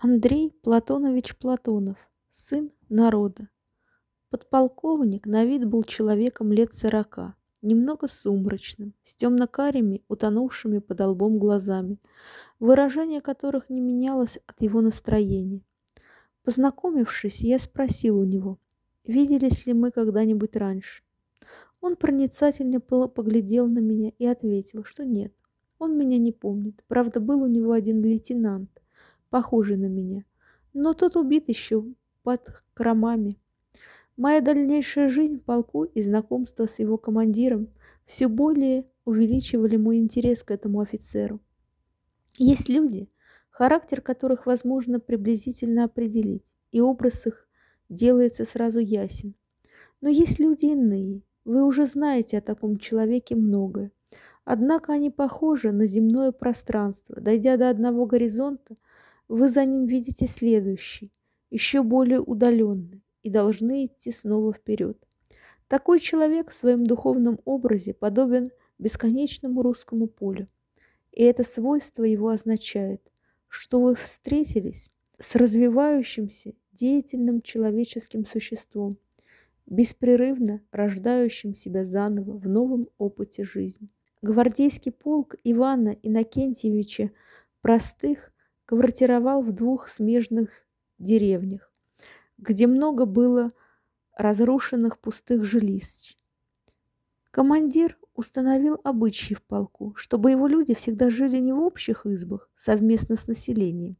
Андрей Платонович Платонов, сын народа. Подполковник на вид был человеком лет сорока, немного сумрачным, с темно-карими, утонувшими под лбом глазами, выражение которых не менялось от его настроения. Познакомившись, я спросил у него, виделись ли мы когда-нибудь раньше. Он проницательно поглядел на меня и ответил, что нет, он меня не помнит. Правда, был у него один лейтенант, похожий на меня. Но тот убит еще под кромами. Моя дальнейшая жизнь в полку и знакомство с его командиром все более увеличивали мой интерес к этому офицеру. Есть люди, характер которых возможно приблизительно определить, и образ их делается сразу ясен. Но есть люди иные, вы уже знаете о таком человеке многое. Однако они похожи на земное пространство. Дойдя до одного горизонта, вы за ним видите следующий, еще более удаленный, и должны идти снова вперед. Такой человек в своем духовном образе подобен бесконечному русскому полю. И это свойство его означает, что вы встретились с развивающимся деятельным человеческим существом, беспрерывно рождающим себя заново в новом опыте жизни. Гвардейский полк Ивана Иннокентьевича Простых квартировал в двух смежных деревнях, где много было разрушенных пустых жилищ. Командир установил обычаи в полку, чтобы его люди всегда жили не в общих избах совместно с населением,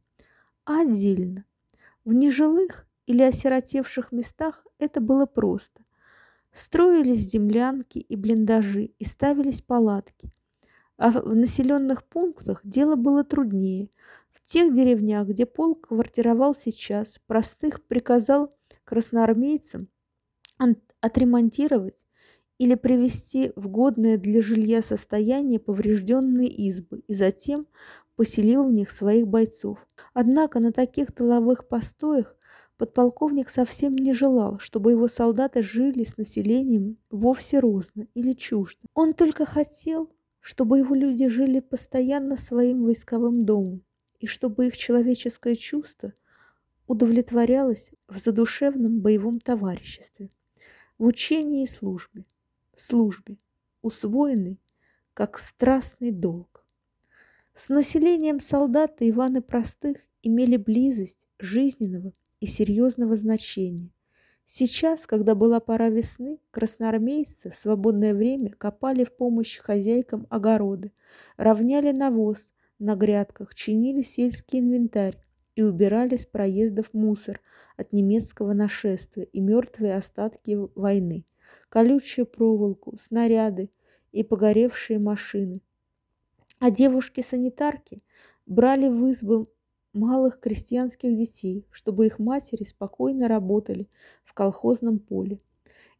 а отдельно. В нежилых или осиротевших местах это было просто. Строились землянки и блиндажи и ставились палатки. А в населенных пунктах дело было труднее, тех деревнях, где полк квартировал сейчас, простых приказал красноармейцам отремонтировать или привести в годное для жилья состояние поврежденные избы и затем поселил в них своих бойцов. Однако на таких тыловых постоях подполковник совсем не желал, чтобы его солдаты жили с населением вовсе розно или чуждо. Он только хотел, чтобы его люди жили постоянно своим войсковым домом, и чтобы их человеческое чувство удовлетворялось в задушевном боевом товариществе, в учении и службе, службе, усвоенной как страстный долг. С населением солдаты Иваны Простых имели близость жизненного и серьезного значения. Сейчас, когда была пора весны, красноармейцы в свободное время копали в помощь хозяйкам огороды, равняли навоз, на грядках, чинили сельский инвентарь и убирали с проездов мусор от немецкого нашествия и мертвые остатки войны, колючую проволоку, снаряды и погоревшие машины. А девушки-санитарки брали в избы малых крестьянских детей, чтобы их матери спокойно работали в колхозном поле.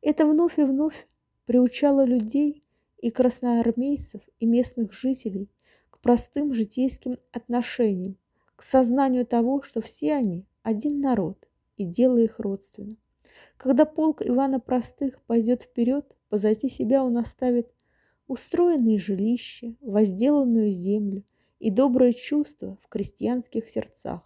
Это вновь и вновь приучало людей и красноармейцев, и местных жителей к простым житейским отношениям, к сознанию того, что все они один народ, и дело их родственно. Когда полк Ивана Простых пойдет вперед, позади себя он оставит устроенные жилища, возделанную землю и доброе чувство в крестьянских сердцах.